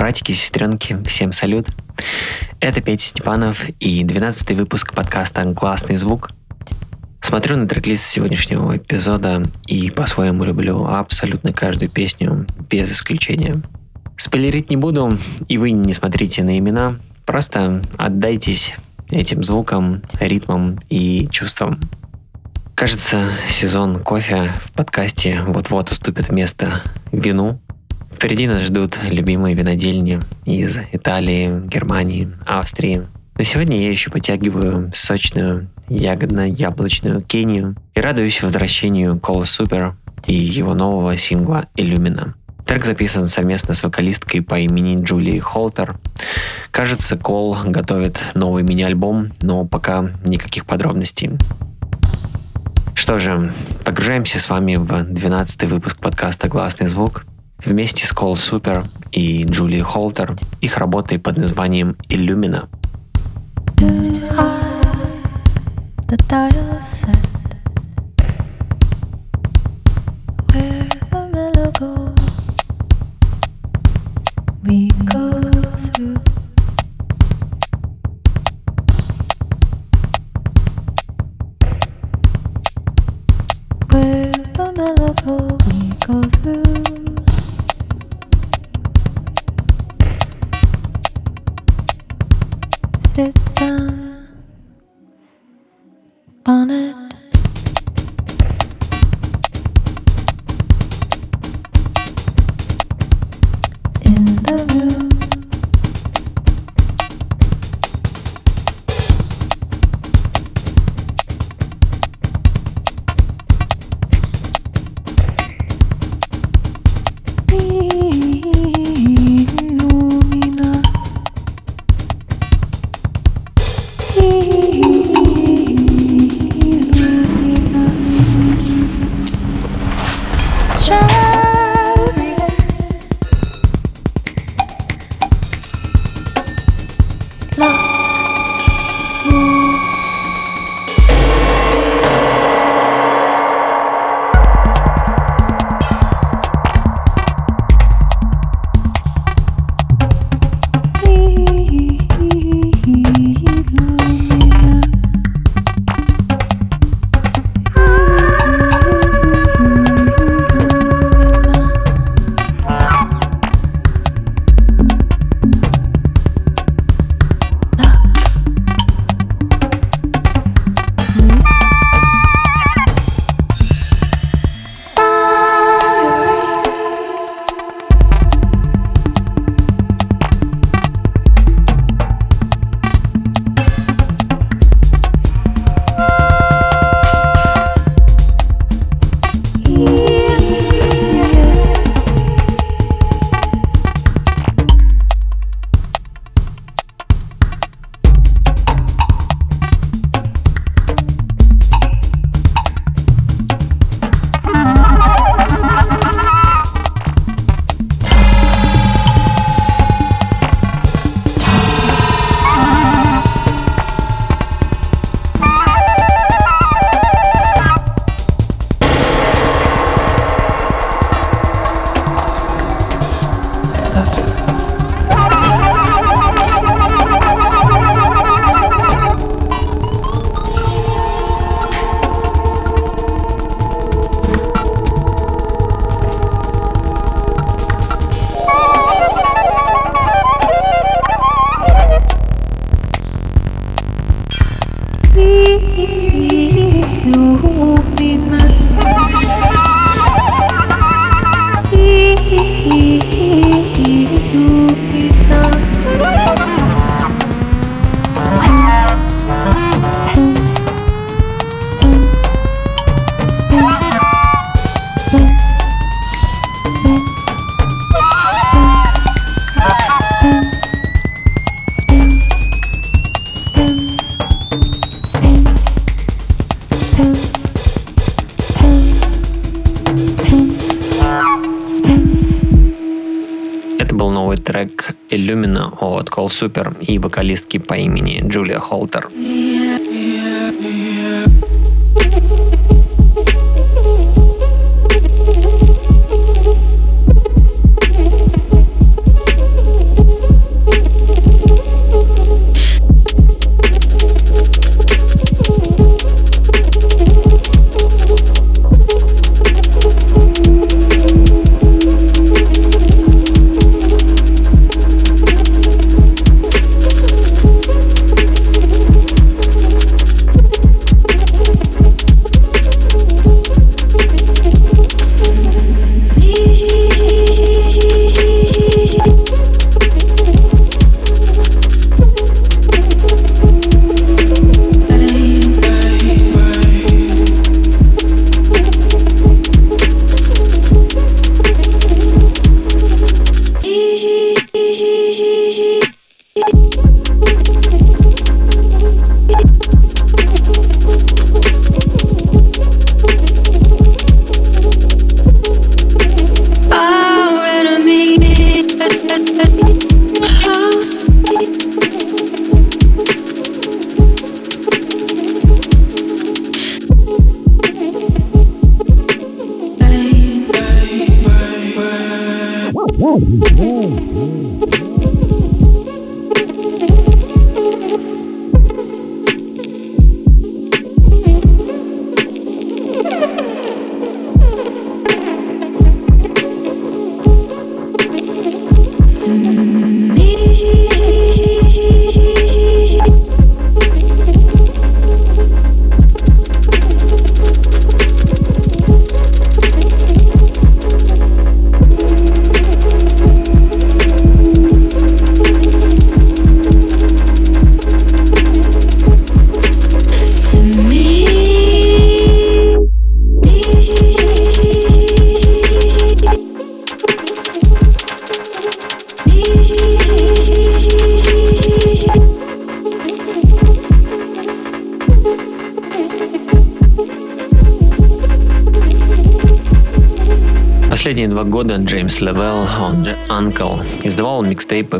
Братики сестренки, всем салют. Это Петя Степанов и 12 выпуск подкаста «Классный звук». Смотрю на трек-лист сегодняшнего эпизода и по-своему люблю абсолютно каждую песню, без исключения. Спойлерить не буду, и вы не смотрите на имена, просто отдайтесь этим звукам, ритмам и чувствам. Кажется, сезон кофе в подкасте вот-вот уступит место вину. Впереди нас ждут любимые винодельни из Италии, Германии, Австрии. Но сегодня я еще потягиваю сочную ягодно-яблочную Кению и радуюсь возвращению Кола Супер и его нового сингла «Illumina». Трек записан совместно с вокалисткой по имени Джулии Холтер. Кажется, Кол готовит новый мини-альбом, но пока никаких подробностей. Что же, погружаемся с вами в 12 выпуск подкаста «Гласный звук» вместе с Кол Супер и Джулией Холтер, их работой под названием «Illumina». The dial set Super и вокалистки по имени Джулия Холтер. Последние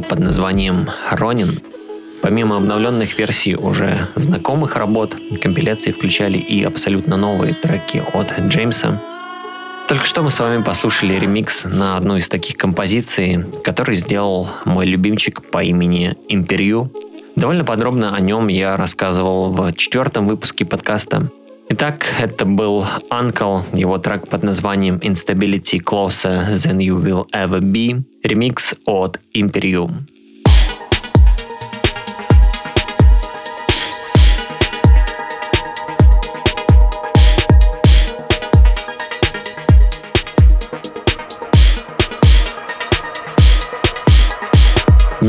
под названием «Ронин». Помимо обновленных версий уже знакомых работ, компиляции включали и абсолютно новые треки от Джеймса. Только что мы с вами послушали ремикс на одну из таких композиций, который сделал мой любимчик по имени Империю. Довольно подробно о нем я рассказывал в четвертом выпуске подкаста. Итак, это был Uncle, его трек под названием Instability Closer Than You Will Ever Be, ремикс от Imperium.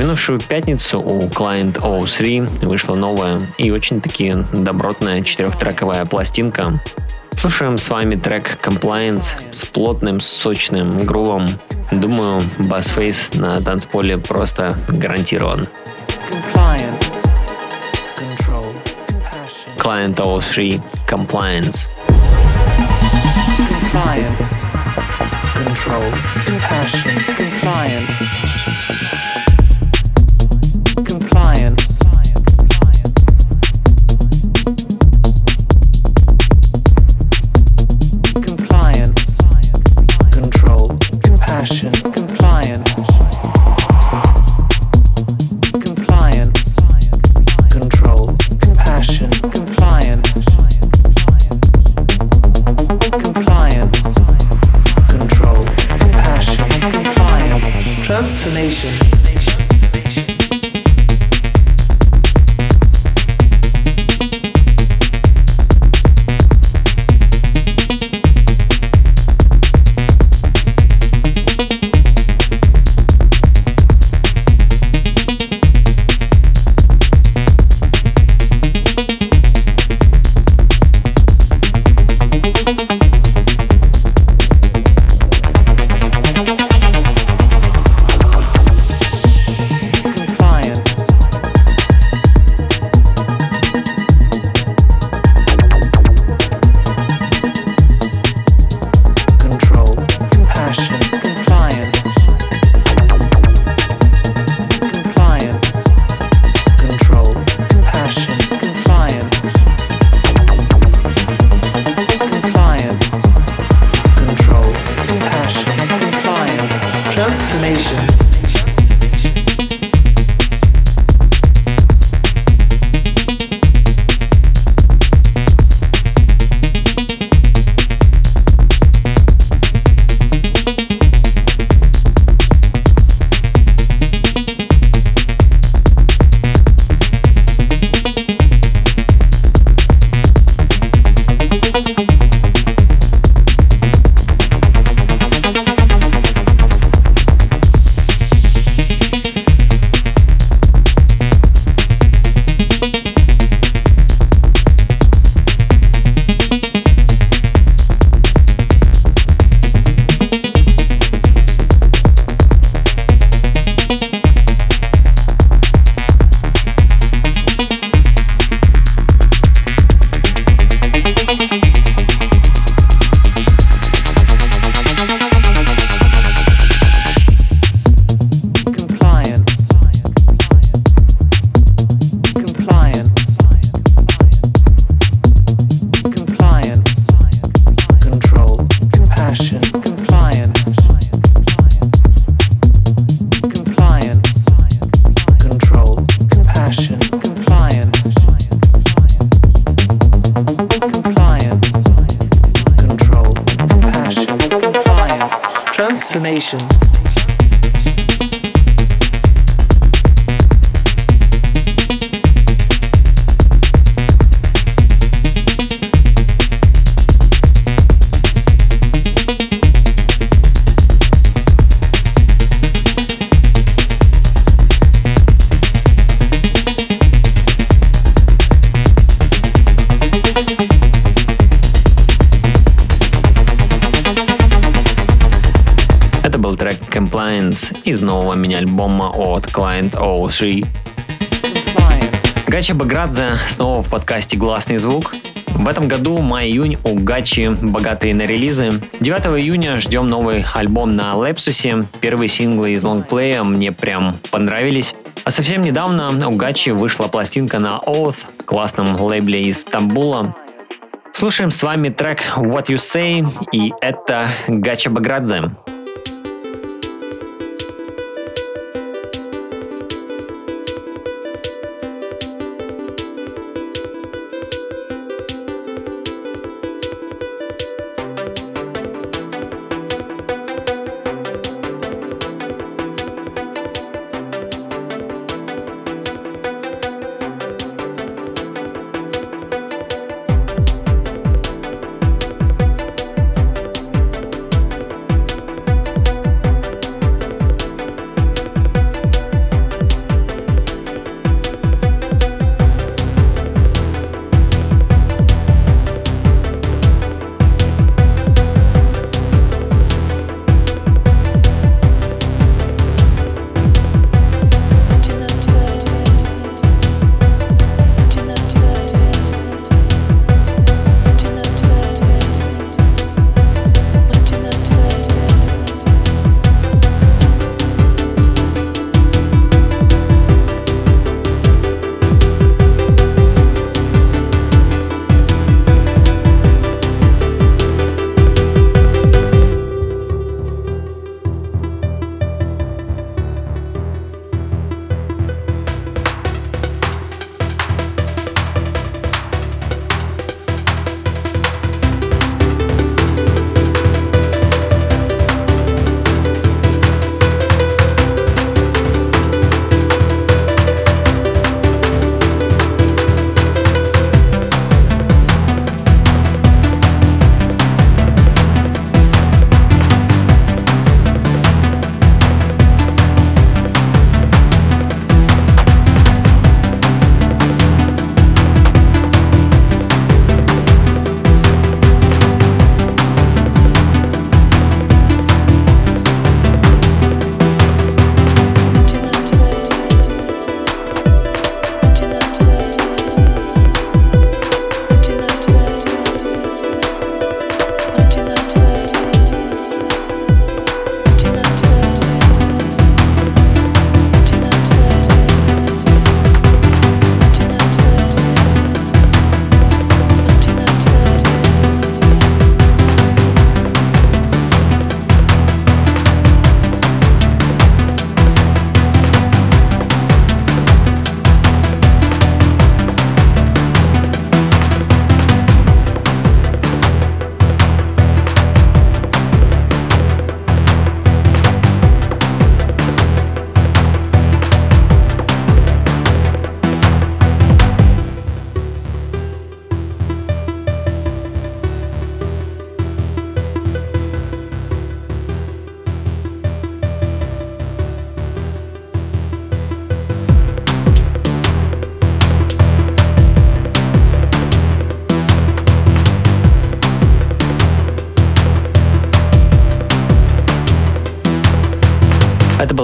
Минувшую пятницу у Client O3 вышла новая и очень-таки добротная четырехтрековая пластинка. Слушаем с вами трек Compliance с плотным, сочным грувом. Думаю, басфейс на танцполе просто гарантирован. Client O3 Compliance. Compliance. Control. Compassion. Compliance. 03. Гача Баградзе снова в подкасте «Гласный звук». В этом году май-июнь у Гачи богатые на релизы. 9 июня ждем новый альбом на Лепсусе. Первые синглы из лонгплея мне прям понравились. А совсем недавно у Гачи вышла пластинка на Oath, классном лейбле из Стамбула. Слушаем с вами трек What You Say, и это Гача Баградзе.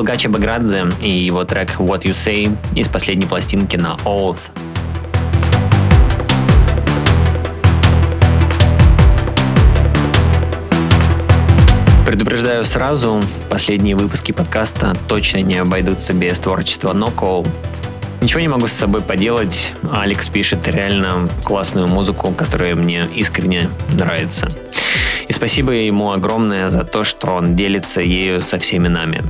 Был Гачи Баградзе и его трек What You Say из последней пластинки на Oath. Предупреждаю сразу, последние выпуски подкаста точно не обойдутся без творчества Ноко. Ничего не могу с собой поделать. Алекс пишет реально классную музыку, которая мне искренне нравится. И спасибо ему огромное за то, что он делится ею со всеми нами.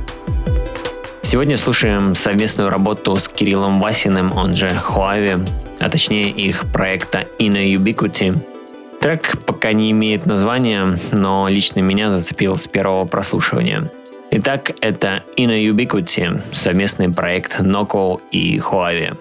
Сегодня слушаем совместную работу с Кириллом Васиным, он же Хуави, а точнее их проекта Inner Ubiquity. Трек пока не имеет названия, но лично меня зацепил с первого прослушивания. Итак, это Inner Ubiquity, совместный проект Noco и Huawei.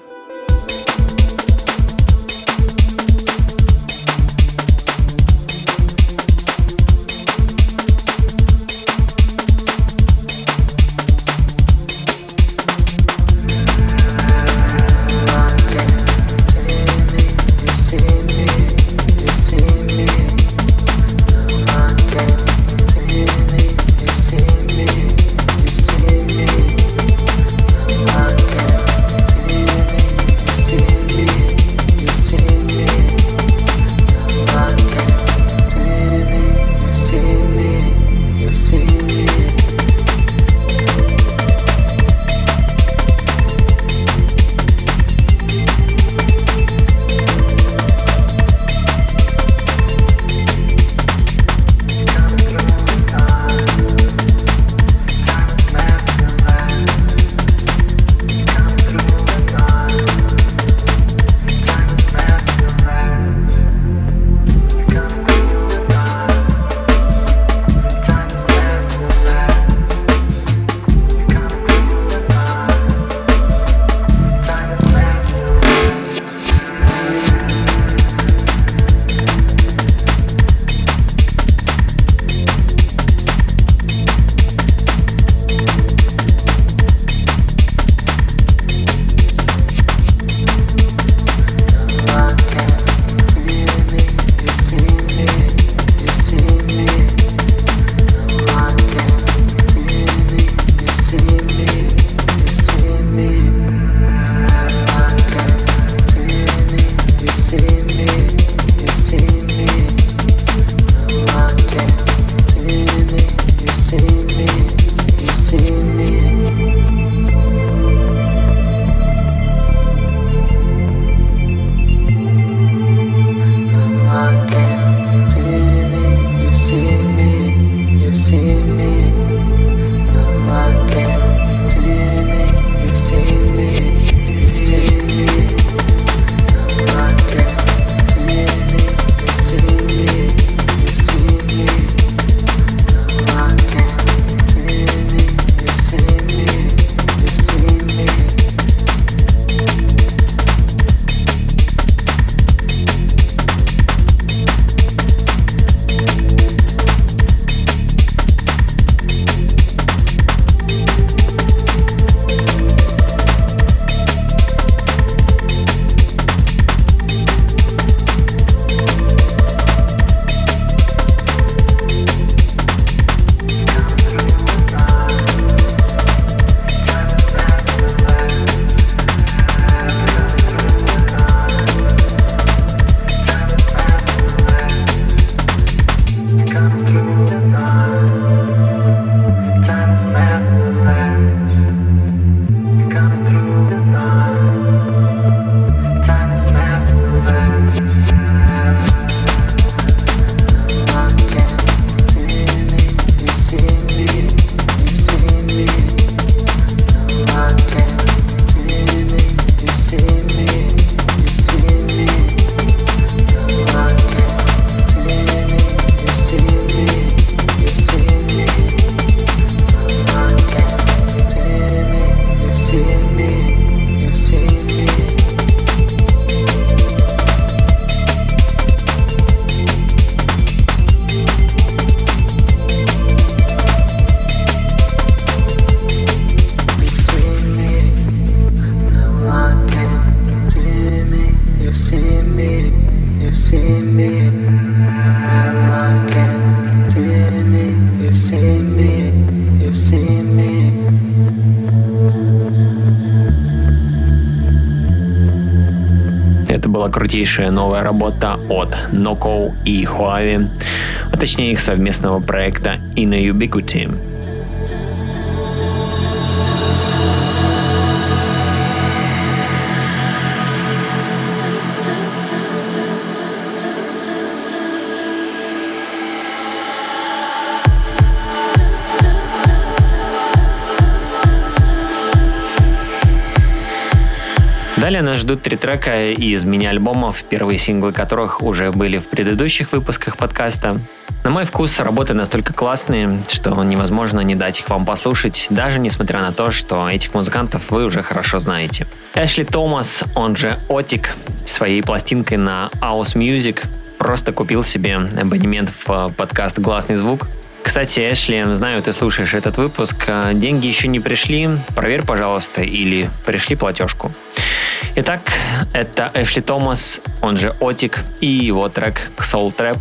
Крутейшая новая работа от Noco и Huawei, а точнее их совместного проекта Inner Ubiquity. Далее нас ждут три трека из мини-альбомов, первые синглы которых уже были в предыдущих выпусках подкаста. На мой вкус работы настолько классные, что невозможно не дать их вам послушать, даже несмотря на то, что этих музыкантов вы уже хорошо знаете. Эшли Томас, он же Отик, своей пластинкой на House Music просто купил себе абонемент в подкаст «Гласный звук», кстати, Эшли, знаю, ты слушаешь этот выпуск. А, деньги еще не пришли. Проверь, пожалуйста, или пришли платежку. Итак, это Эшли Томас, он же Отик, и его трек Soul Trap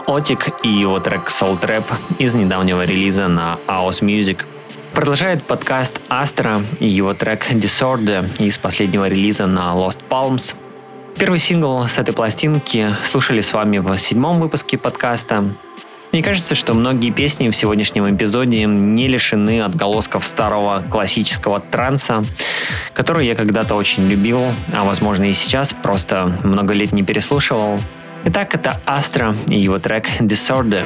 Котик и его трек Soul Trap из недавнего релиза на House Music. Продолжает подкаст Астра и его трек Disorder из последнего релиза на Lost Palms. Первый сингл с этой пластинки слушали с вами в седьмом выпуске подкаста. Мне кажется, что многие песни в сегодняшнем эпизоде не лишены отголосков старого классического транса, который я когда-то очень любил, а возможно и сейчас, просто много лет не переслушивал. Итак, это Астра и его трек Disorder.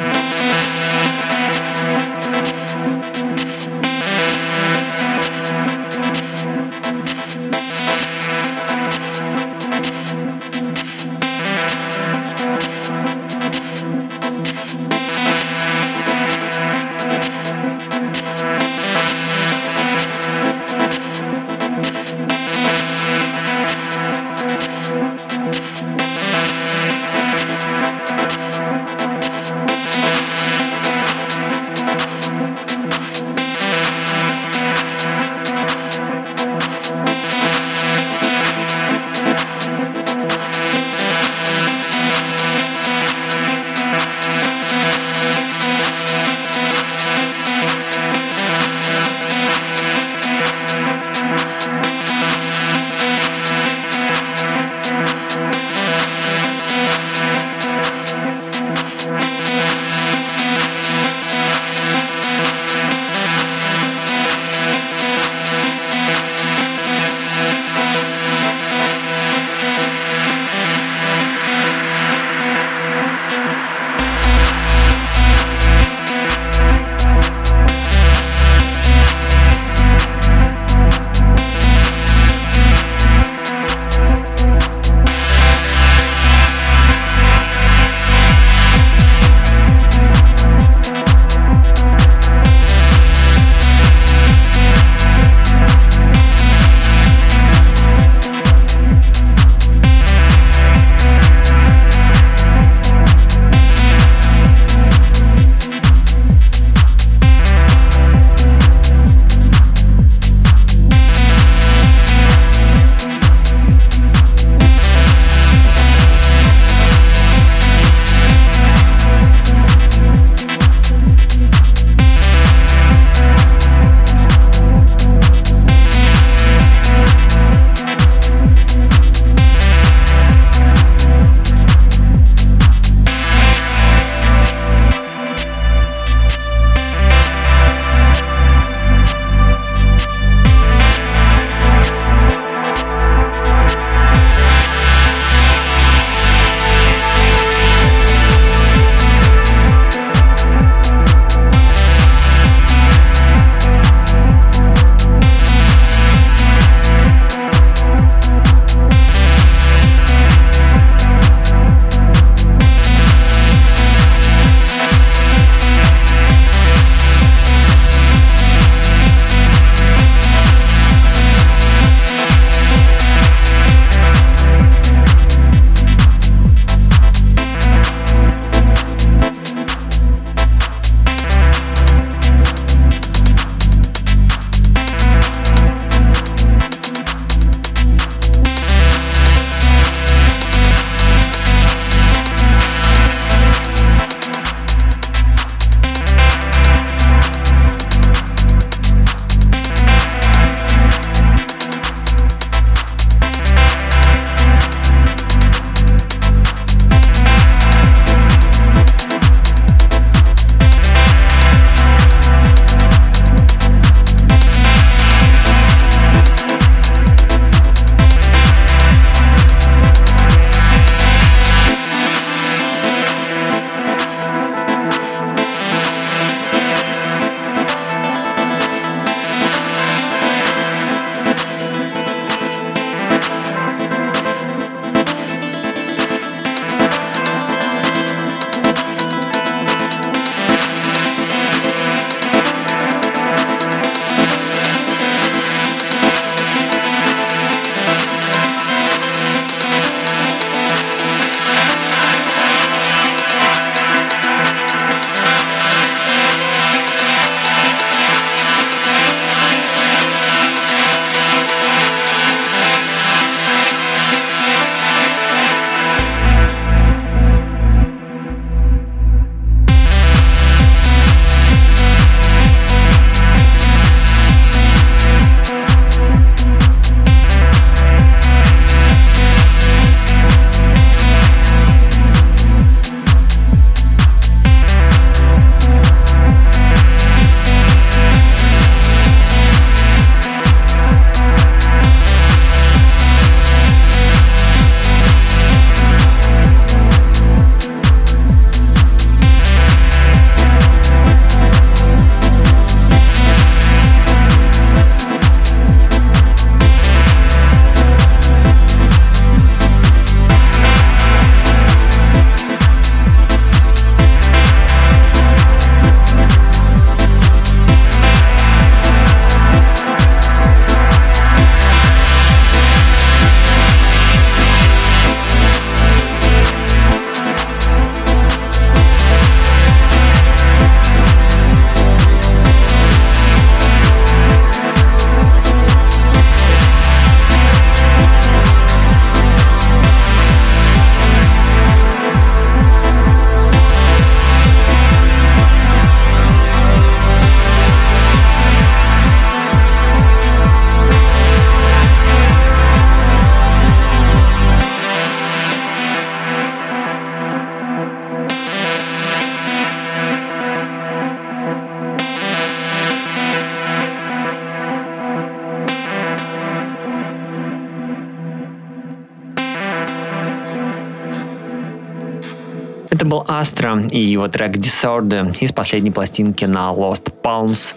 Астра и его трек Disorder из последней пластинки на Lost Palms.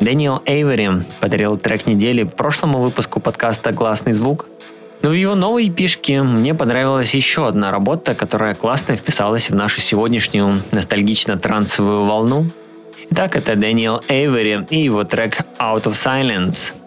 Дэниел Эйвери подарил трек недели прошлому выпуску подкаста «Классный звук». Но в его новой пишке мне понравилась еще одна работа, которая классно вписалась в нашу сегодняшнюю ностальгично-трансовую волну. Итак, это Дэниел Эйвери и его трек «Out of Silence».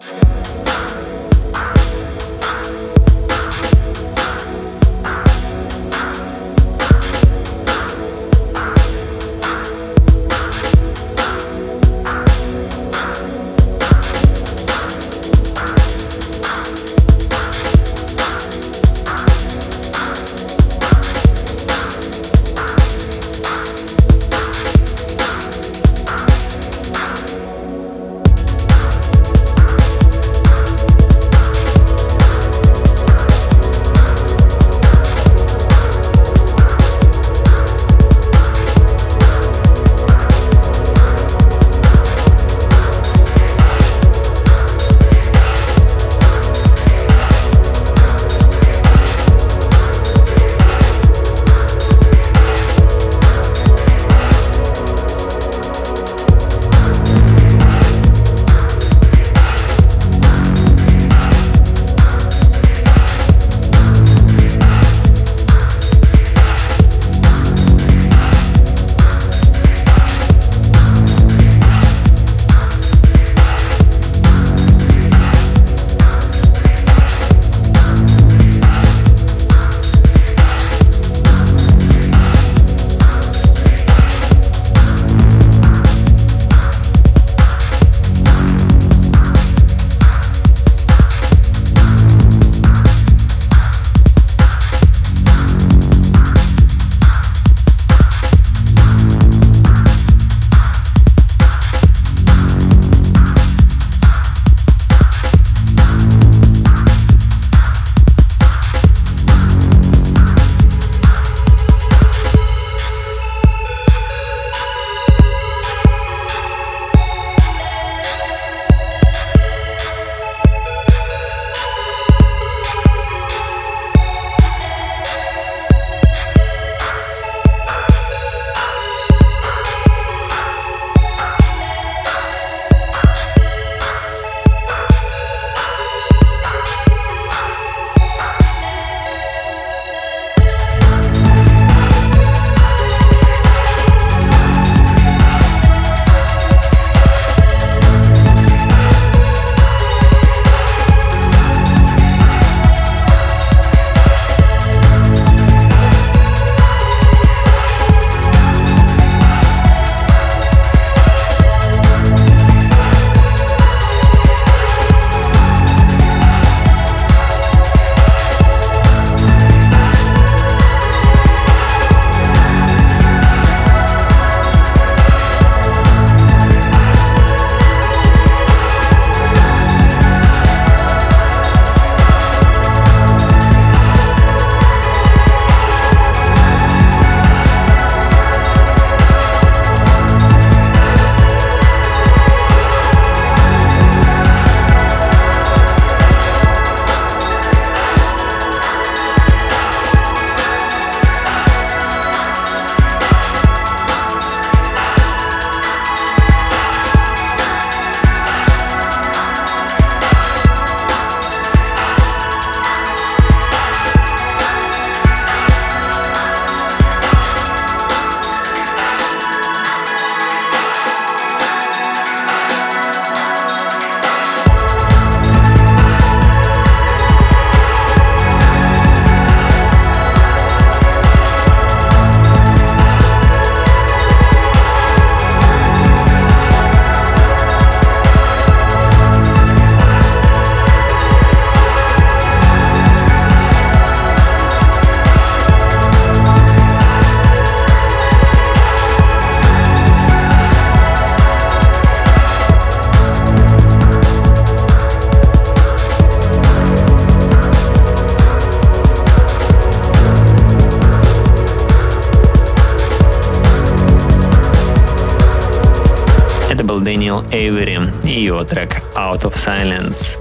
Эйвери и его трек Out of Silence.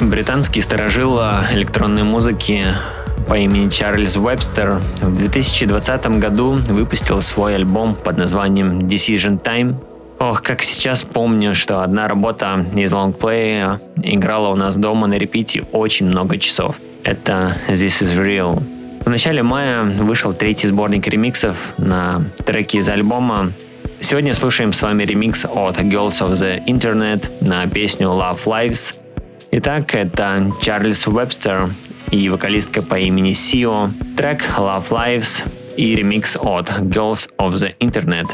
Британский старожил электронной музыки по имени Чарльз Вебстер в 2020 году выпустил свой альбом под названием Decision Time. Ох, как сейчас помню, что одна работа из лонгплея играла у нас дома на репите очень много часов. Это This is Real. В начале мая вышел третий сборник ремиксов на треки из альбома. Сегодня слушаем с вами ремикс от Girls of the Internet на песню Love Lives. Итак, это Чарльз Вебстер и вокалистка по имени Сио, трек Love Lives и ремикс от Girls of the Internet.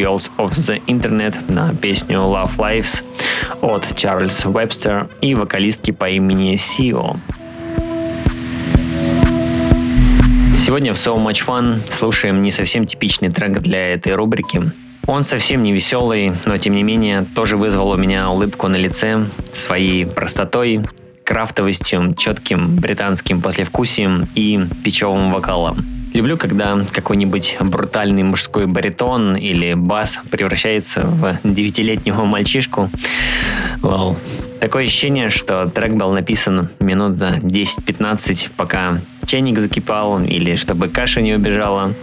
Girls of the Internet на песню Love Lives от Чарльз Вебстер и вокалистки по имени Сио. Сегодня в So Much Fun слушаем не совсем типичный трек для этой рубрики. Он совсем не веселый, но тем не менее тоже вызвал у меня улыбку на лице своей простотой, крафтовостью, четким британским послевкусием и печевым вокалом. Люблю, когда какой-нибудь брутальный мужской баритон или бас превращается в девятилетнего мальчишку. Вау. Такое ощущение, что трек был написан минут за 10-15, пока чайник закипал или чтобы каша не убежала.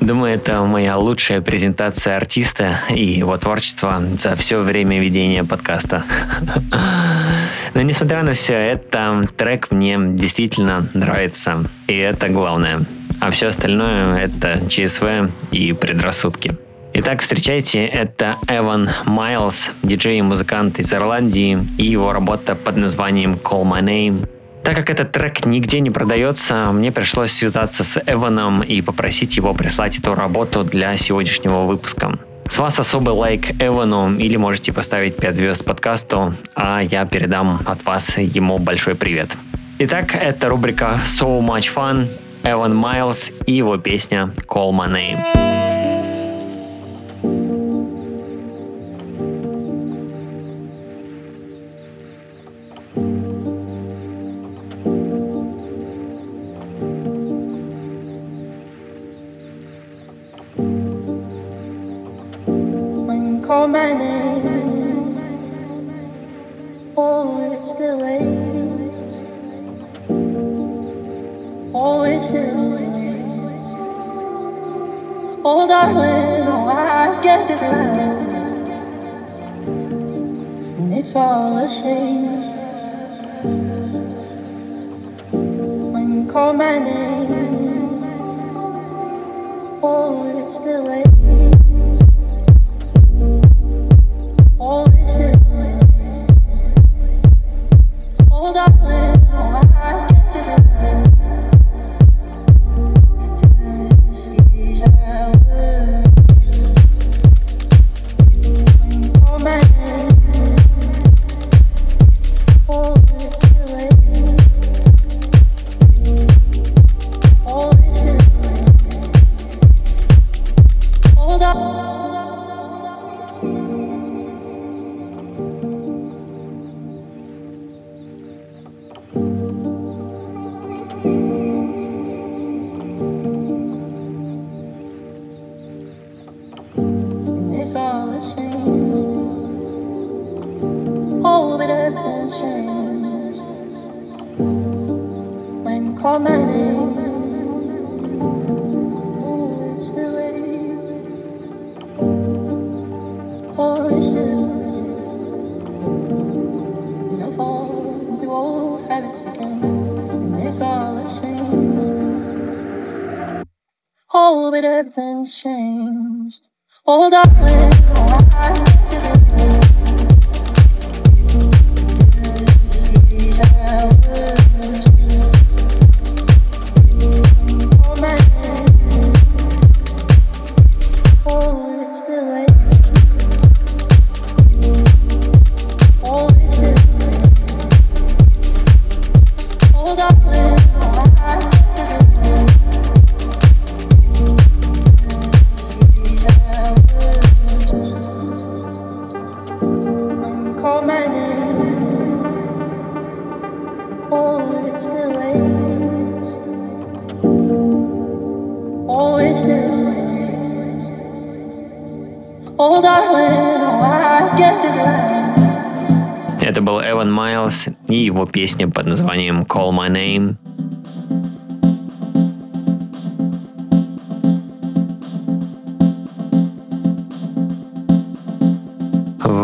Думаю, это моя лучшая презентация артиста и его творчества за все время ведения подкаста. Но несмотря на все это, трек мне действительно нравится. И это главное. А все остальное это ЧСВ и предрассудки. Итак, встречайте, это Эван Майлз, диджей и музыкант из Ирландии, и его работа под названием Call My Name. Так как этот трек нигде не продается, мне пришлось связаться с Эваном и попросить его прислать эту работу для сегодняшнего выпуска. С вас особый лайк Эвану или можете поставить 5 звезд подкасту, а я передам от вас ему большой привет. Итак, это рубрика So Much Fun, Эван Майлз и его песня Call My Name. All smallest things. When you call my name, oh, it's the late. Oh, it's the late. Oh, darling. things changed. Oh, darling. Это был Эван Майлз и его песня под названием Call My Name.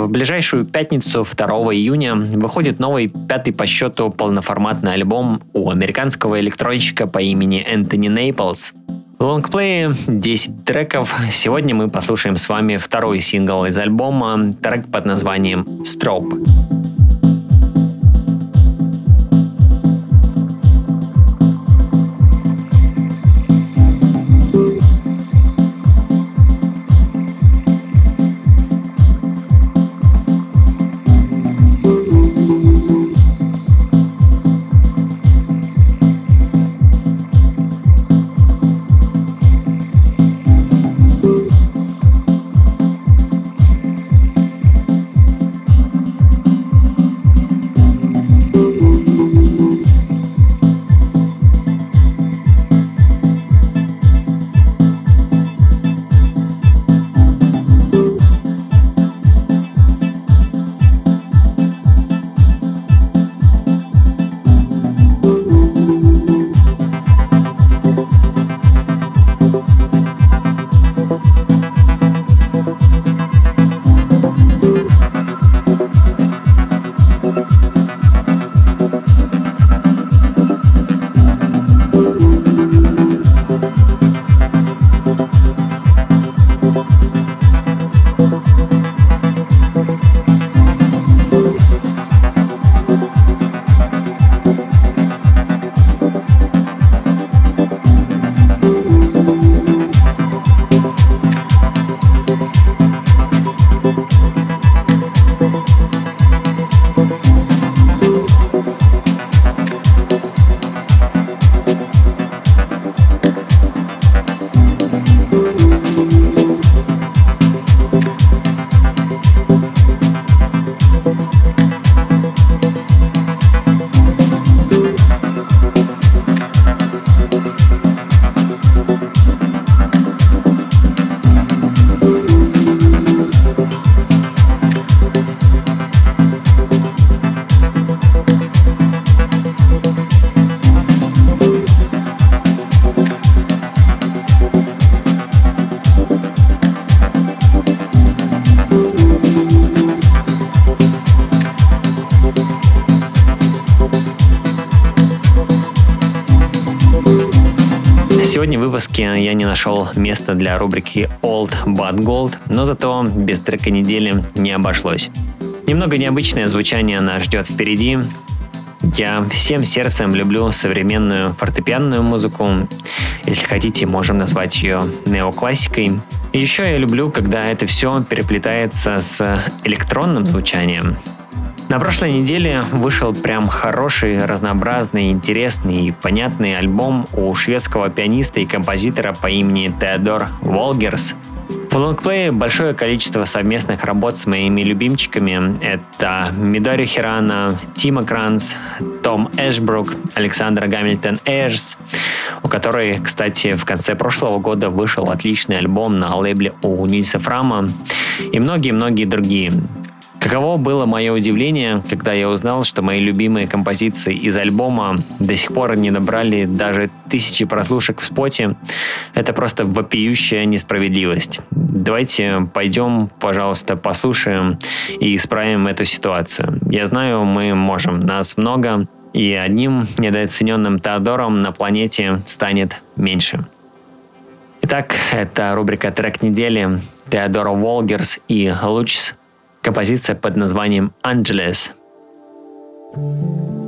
В ближайшую пятницу, 2 июня, выходит новый пятый по счету полноформатный альбом у американского электронщика по имени Энтони Нейплс. Лонгплей 10 треков. Сегодня мы послушаем с вами второй сингл из альбома, трек под названием «Strobe». Я не нашел места для рубрики Old But Gold, но зато без трека недели не обошлось. Немного необычное звучание нас ждет впереди. Я всем сердцем люблю современную фортепианную музыку. Если хотите, можем назвать ее неоклассикой. И еще я люблю, когда это все переплетается с электронным звучанием. На прошлой неделе вышел прям хороший, разнообразный, интересный и понятный альбом у шведского пианиста и композитора по имени Теодор Волгерс. В лонгплее большое количество совместных работ с моими любимчиками. Это Мидори Хирана, Тима Кранс, Том Эшбрук, Александра Гамильтон Эйрс, у которой, кстати, в конце прошлого года вышел отличный альбом на лейбле у Нильса Фрама и многие-многие другие. Каково было мое удивление, когда я узнал, что мои любимые композиции из альбома до сих пор не набрали даже тысячи прослушек в споте. Это просто вопиющая несправедливость. Давайте пойдем, пожалуйста, послушаем и исправим эту ситуацию. Я знаю, мы можем, нас много, и одним недооцененным Теодором на планете станет меньше. Итак, это рубрика «Трек недели» Теодора Волгерс и Лучс композиция под названием «Angeles». in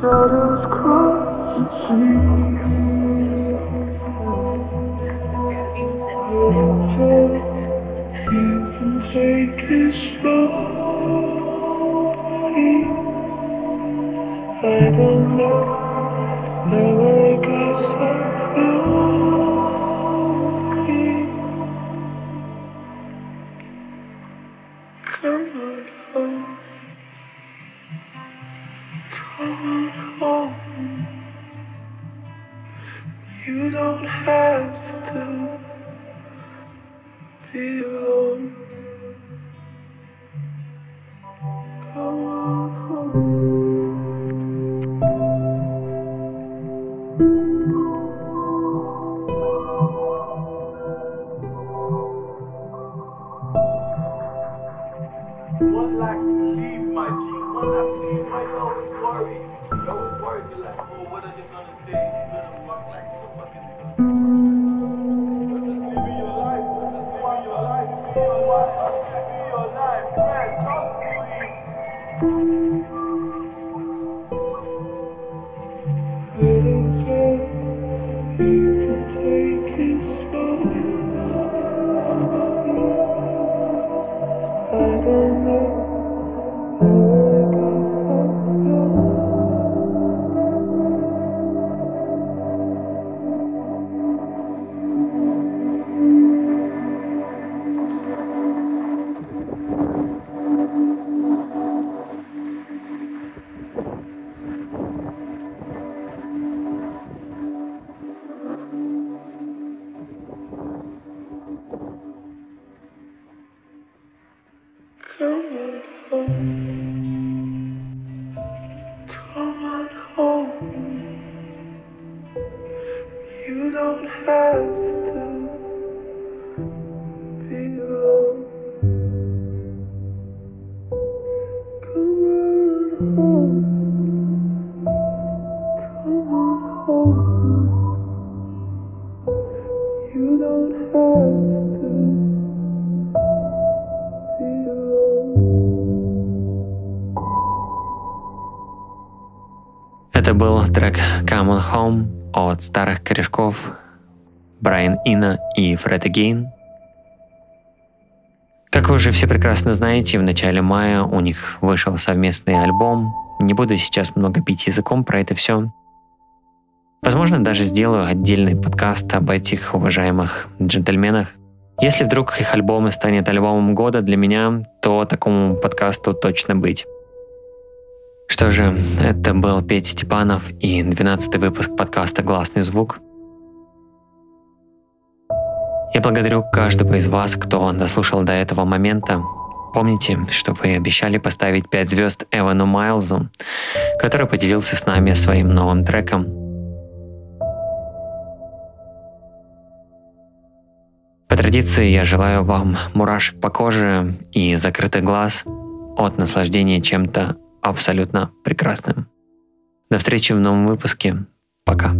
shadows cross the sea. You can take it slow. Это был трек Come On Home от старых корешков Брайан Ина и Фред Again. Как вы уже все прекрасно знаете, в начале мая у них вышел совместный альбом. Не буду сейчас много пить языком про это все. Возможно, даже сделаю отдельный подкаст об этих уважаемых джентльменах. Если вдруг их альбомы станет альбомом года для меня, то такому подкасту точно быть. Что же, это был Петя Степанов и 12 выпуск подкаста «Гласный звук». Я благодарю каждого из вас, кто дослушал до этого момента. Помните, что вы обещали поставить 5 звезд Эвану Майлзу, который поделился с нами своим новым треком. По традиции я желаю вам мурашек по коже и закрытых глаз от наслаждения чем-то абсолютно прекрасным. До встречи в новом выпуске. Пока.